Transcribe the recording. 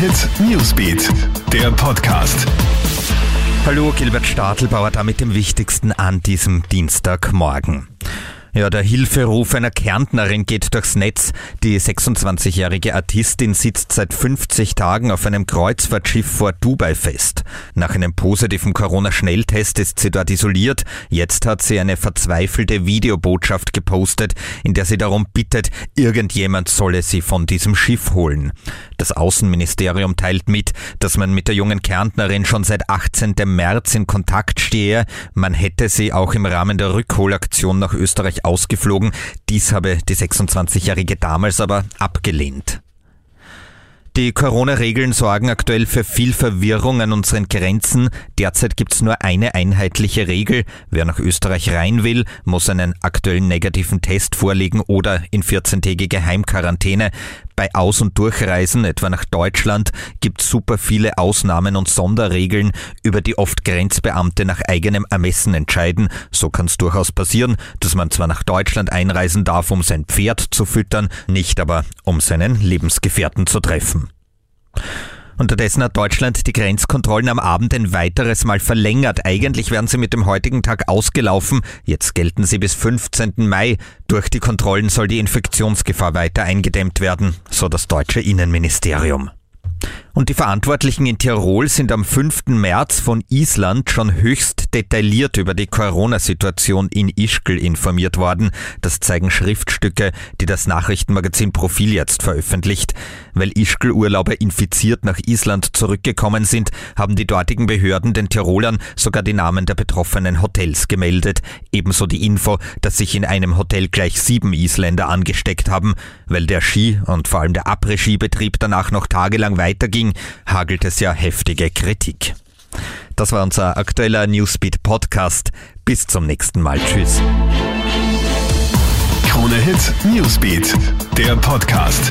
Hit Newsbeat, der Podcast. Hallo, Gilbert Stadelbauer, da mit dem Wichtigsten an diesem Dienstagmorgen. Ja, der Hilferuf einer Kärntnerin geht durchs Netz. Die 26-jährige Artistin sitzt seit 50 Tagen auf einem Kreuzfahrtschiff vor Dubai fest. Nach einem positiven Corona-Schnelltest ist sie dort isoliert. Jetzt hat sie eine verzweifelte Videobotschaft gepostet, in der sie darum bittet, irgendjemand solle sie von diesem Schiff holen. Das Außenministerium teilt mit, dass man mit der jungen Kärntnerin schon seit 18. März in Kontakt stehe. Man hätte sie auch im Rahmen der Rückholaktion nach Österreich ausgeflogen. Dies habe die 26-Jährige damals aber abgelehnt. Die Corona-Regeln sorgen aktuell für viel Verwirrung an unseren Grenzen. Derzeit gibt es nur eine einheitliche Regel. Wer nach Österreich rein will, muss einen aktuellen negativen Test vorlegen oder in 14-tägige Heimquarantäne. Bei Aus- und Durchreisen, etwa nach Deutschland, gibt super viele Ausnahmen und Sonderregeln, über die oft Grenzbeamte nach eigenem Ermessen entscheiden. So kann es durchaus passieren, dass man zwar nach Deutschland einreisen darf, um sein Pferd zu füttern, nicht aber um seinen Lebensgefährten zu treffen. Unterdessen hat Deutschland die Grenzkontrollen am Abend ein weiteres Mal verlängert. Eigentlich wären sie mit dem heutigen Tag ausgelaufen. Jetzt gelten sie bis 15. Mai. Durch die Kontrollen soll die Infektionsgefahr weiter eingedämmt werden, so das deutsche Innenministerium. Und die Verantwortlichen in Tirol sind am 5. März von Island schon höchst detailliert über die Corona-Situation in Ischgl informiert worden. Das zeigen Schriftstücke, die das Nachrichtenmagazin Profil jetzt veröffentlicht. Weil Ischgl-Urlauber infiziert nach Island zurückgekommen sind, haben die dortigen Behörden den Tirolern sogar die Namen der betroffenen Hotels gemeldet. Ebenso die Info, dass sich in einem Hotel gleich sieben Isländer angesteckt haben. Weil der Ski und vor allem der Après-Ski-Betrieb danach noch tagelang weiterging, hagelt es ja heftige Kritik. Das war unser aktueller Newsbeat Podcast. Bis zum nächsten Mal. Tschüss. Krone Hit Newsbeat, der Podcast.